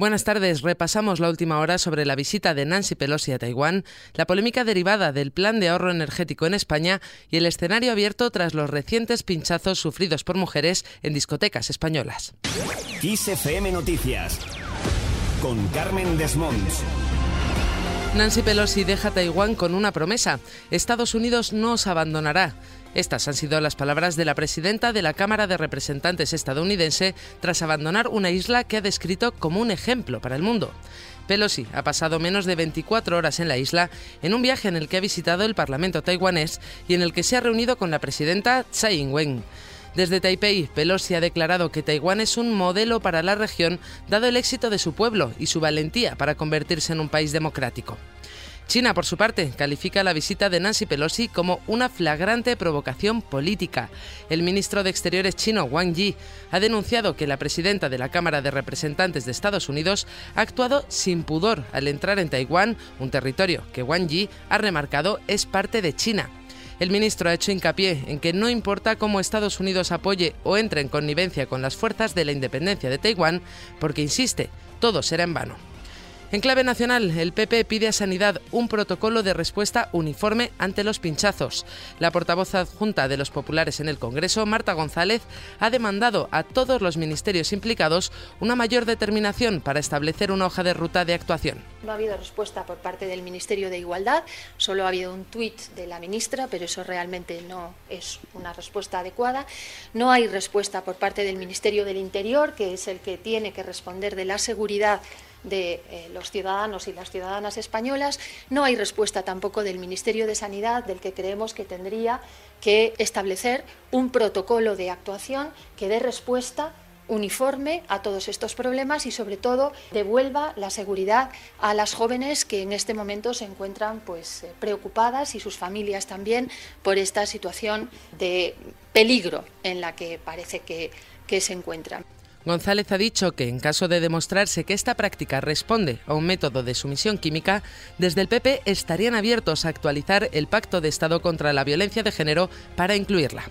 Buenas tardes. Repasamos la última hora sobre la visita de Nancy Pelosi a Taiwán, la polémica derivada del plan de ahorro energético en España y el escenario abierto tras los recientes pinchazos sufridos por mujeres en discotecas españolas. Noticias con Carmen Desmonts. Nancy Pelosi deja Taiwán con una promesa. Estados Unidos no os abandonará. Estas han sido las palabras de la presidenta de la Cámara de Representantes estadounidense tras abandonar una isla que ha descrito como un ejemplo para el mundo. Pelosi ha pasado menos de 24 horas en la isla en un viaje en el que ha visitado el Parlamento taiwanés y en el que se ha reunido con la presidenta Tsai Ing-wen. Desde Taipei, Pelosi ha declarado que Taiwán es un modelo para la región dado el éxito de su pueblo y su valentía para convertirse en un país democrático. China, por su parte, califica la visita de Nancy Pelosi como una flagrante provocación política. El ministro de Exteriores chino, Wang Yi, ha denunciado que la presidenta de la Cámara de Representantes de Estados Unidos ha actuado sin pudor al entrar en Taiwán, un territorio que Wang Yi ha remarcado es parte de China. El ministro ha hecho hincapié en que no importa cómo Estados Unidos apoye o entre en connivencia con las fuerzas de la independencia de Taiwán, porque insiste, todo será en vano. En clave nacional, el PP pide a Sanidad un protocolo de respuesta uniforme ante los pinchazos. La portavoz adjunta de los populares en el Congreso, Marta González, ha demandado a todos los ministerios implicados una mayor determinación para establecer una hoja de ruta de actuación. No ha habido respuesta por parte del Ministerio de Igualdad, solo ha habido un tuit de la ministra, pero eso realmente no es una respuesta adecuada. No hay respuesta por parte del Ministerio del Interior, que es el que tiene que responder de la seguridad de eh, los ciudadanos y las ciudadanas españolas. No hay respuesta tampoco del Ministerio de Sanidad, del que creemos que tendría que establecer un protocolo de actuación que dé respuesta uniforme a todos estos problemas y sobre todo devuelva la seguridad a las jóvenes que en este momento se encuentran pues eh, preocupadas y sus familias también por esta situación de peligro en la que parece que, que se encuentran. González ha dicho que, en caso de demostrarse que esta práctica responde a un método de sumisión química, desde el PP estarían abiertos a actualizar el Pacto de Estado contra la Violencia de Género para incluirla.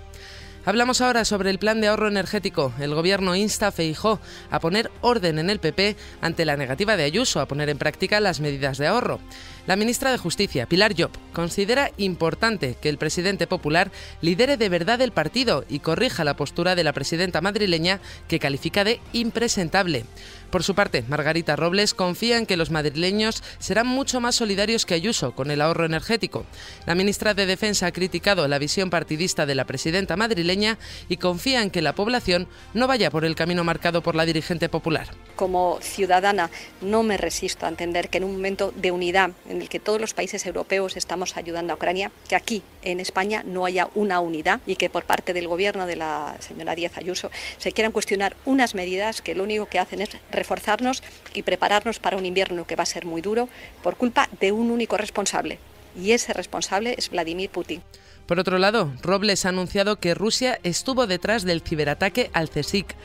Hablamos ahora sobre el plan de ahorro energético. El gobierno insta a Feijó a poner orden en el PP ante la negativa de Ayuso a poner en práctica las medidas de ahorro. La ministra de Justicia, Pilar Job, considera importante que el presidente popular lidere de verdad el partido y corrija la postura de la presidenta madrileña que califica de impresentable. Por su parte, Margarita Robles confía en que los madrileños serán mucho más solidarios que Ayuso con el ahorro energético. La ministra de Defensa ha criticado la visión partidista de la presidenta madrileña y confía en que la población no vaya por el camino marcado por la dirigente popular. Como ciudadana no me resisto a entender que en un momento de unidad en el que todos los países europeos estamos ayudando a Ucrania, que aquí en España no haya una unidad y que por parte del gobierno de la señora Díaz Ayuso se quieran cuestionar unas medidas que lo único que hacen es reforzarnos y prepararnos para un invierno que va a ser muy duro por culpa de un único responsable. Y ese responsable es Vladimir Putin. Por otro lado, Robles ha anunciado que Rusia estuvo detrás del ciberataque al CSIC.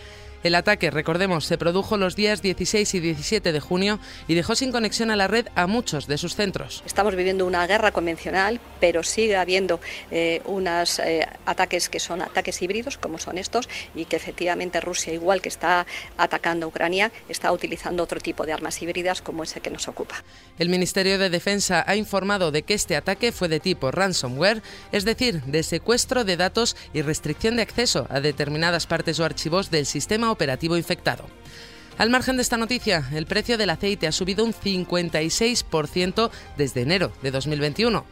El ataque, recordemos, se produjo los días 16 y 17 de junio y dejó sin conexión a la red a muchos de sus centros. Estamos viviendo una guerra convencional, pero sigue habiendo eh, unos eh, ataques que son ataques híbridos, como son estos, y que efectivamente Rusia, igual que está atacando a Ucrania, está utilizando otro tipo de armas híbridas como ese que nos ocupa. El Ministerio de Defensa ha informado de que este ataque fue de tipo ransomware, es decir, de secuestro de datos y restricción de acceso a determinadas partes o archivos del sistema operativo infectado. Al margen de esta noticia, el precio del aceite ha subido un 56% desde enero de 2021.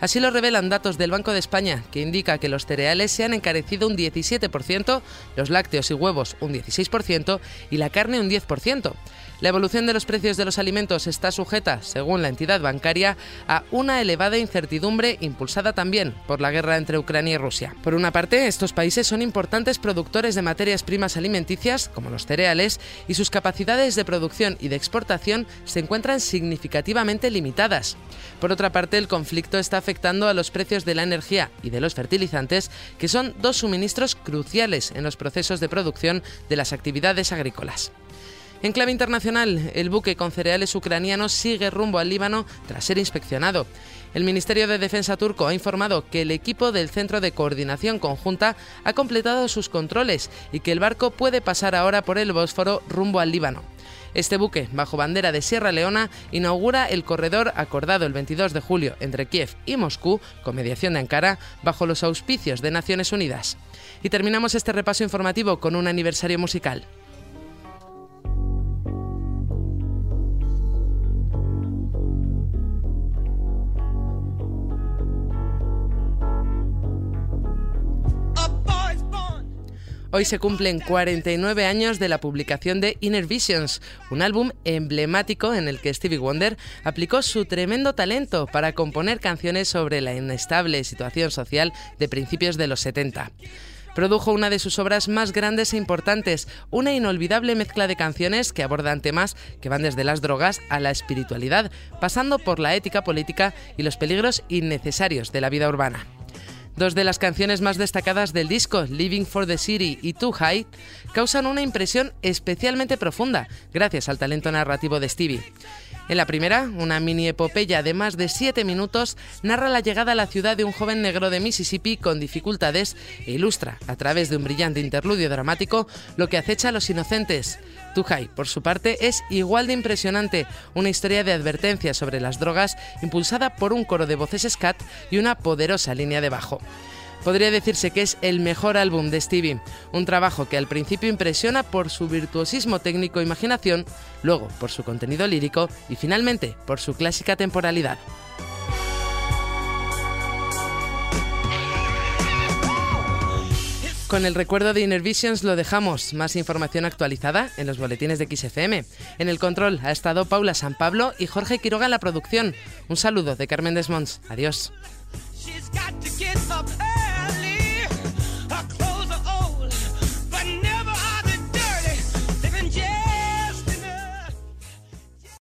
Así lo revelan datos del Banco de España, que indica que los cereales se han encarecido un 17%, los lácteos y huevos un 16% y la carne un 10%. La evolución de los precios de los alimentos está sujeta, según la entidad bancaria, a una elevada incertidumbre impulsada también por la guerra entre Ucrania y Rusia. Por una parte, estos países son importantes productores de materias primas alimenticias, como los cereales, y sus capacidades de producción y de exportación se encuentran significativamente limitadas. Por otra parte, el conflicto está afectando a los precios de la energía y de los fertilizantes, que son dos suministros cruciales en los procesos de producción de las actividades agrícolas. En clave internacional, el buque con cereales ucranianos sigue rumbo al Líbano tras ser inspeccionado. El Ministerio de Defensa turco ha informado que el equipo del Centro de Coordinación Conjunta ha completado sus controles y que el barco puede pasar ahora por el Bósforo rumbo al Líbano. Este buque, bajo bandera de Sierra Leona, inaugura el corredor acordado el 22 de julio entre Kiev y Moscú, con mediación de Ankara, bajo los auspicios de Naciones Unidas. Y terminamos este repaso informativo con un aniversario musical. Hoy se cumplen 49 años de la publicación de Inner Visions, un álbum emblemático en el que Stevie Wonder aplicó su tremendo talento para componer canciones sobre la inestable situación social de principios de los 70 produjo una de sus obras más grandes e importantes, una inolvidable mezcla de canciones que abordan temas que van desde las drogas a la espiritualidad, pasando por la ética política y los peligros innecesarios de la vida urbana. Dos de las canciones más destacadas del disco, Living for the City y Too High, causan una impresión especialmente profunda gracias al talento narrativo de Stevie. En la primera, una mini epopeya de más de siete minutos narra la llegada a la ciudad de un joven negro de Mississippi con dificultades e ilustra, a través de un brillante interludio dramático, lo que acecha a los inocentes. Tuhai, por su parte, es igual de impresionante, una historia de advertencia sobre las drogas impulsada por un coro de voces scat y una poderosa línea de bajo. Podría decirse que es el mejor álbum de Stevie, un trabajo que al principio impresiona por su virtuosismo técnico e imaginación, luego por su contenido lírico y finalmente por su clásica temporalidad. Con el recuerdo de Inner Visions lo dejamos. Más información actualizada en los boletines de XFM. En el control ha estado Paula San Pablo y Jorge Quiroga en la producción. Un saludo de Carmen Desmonts. Adiós.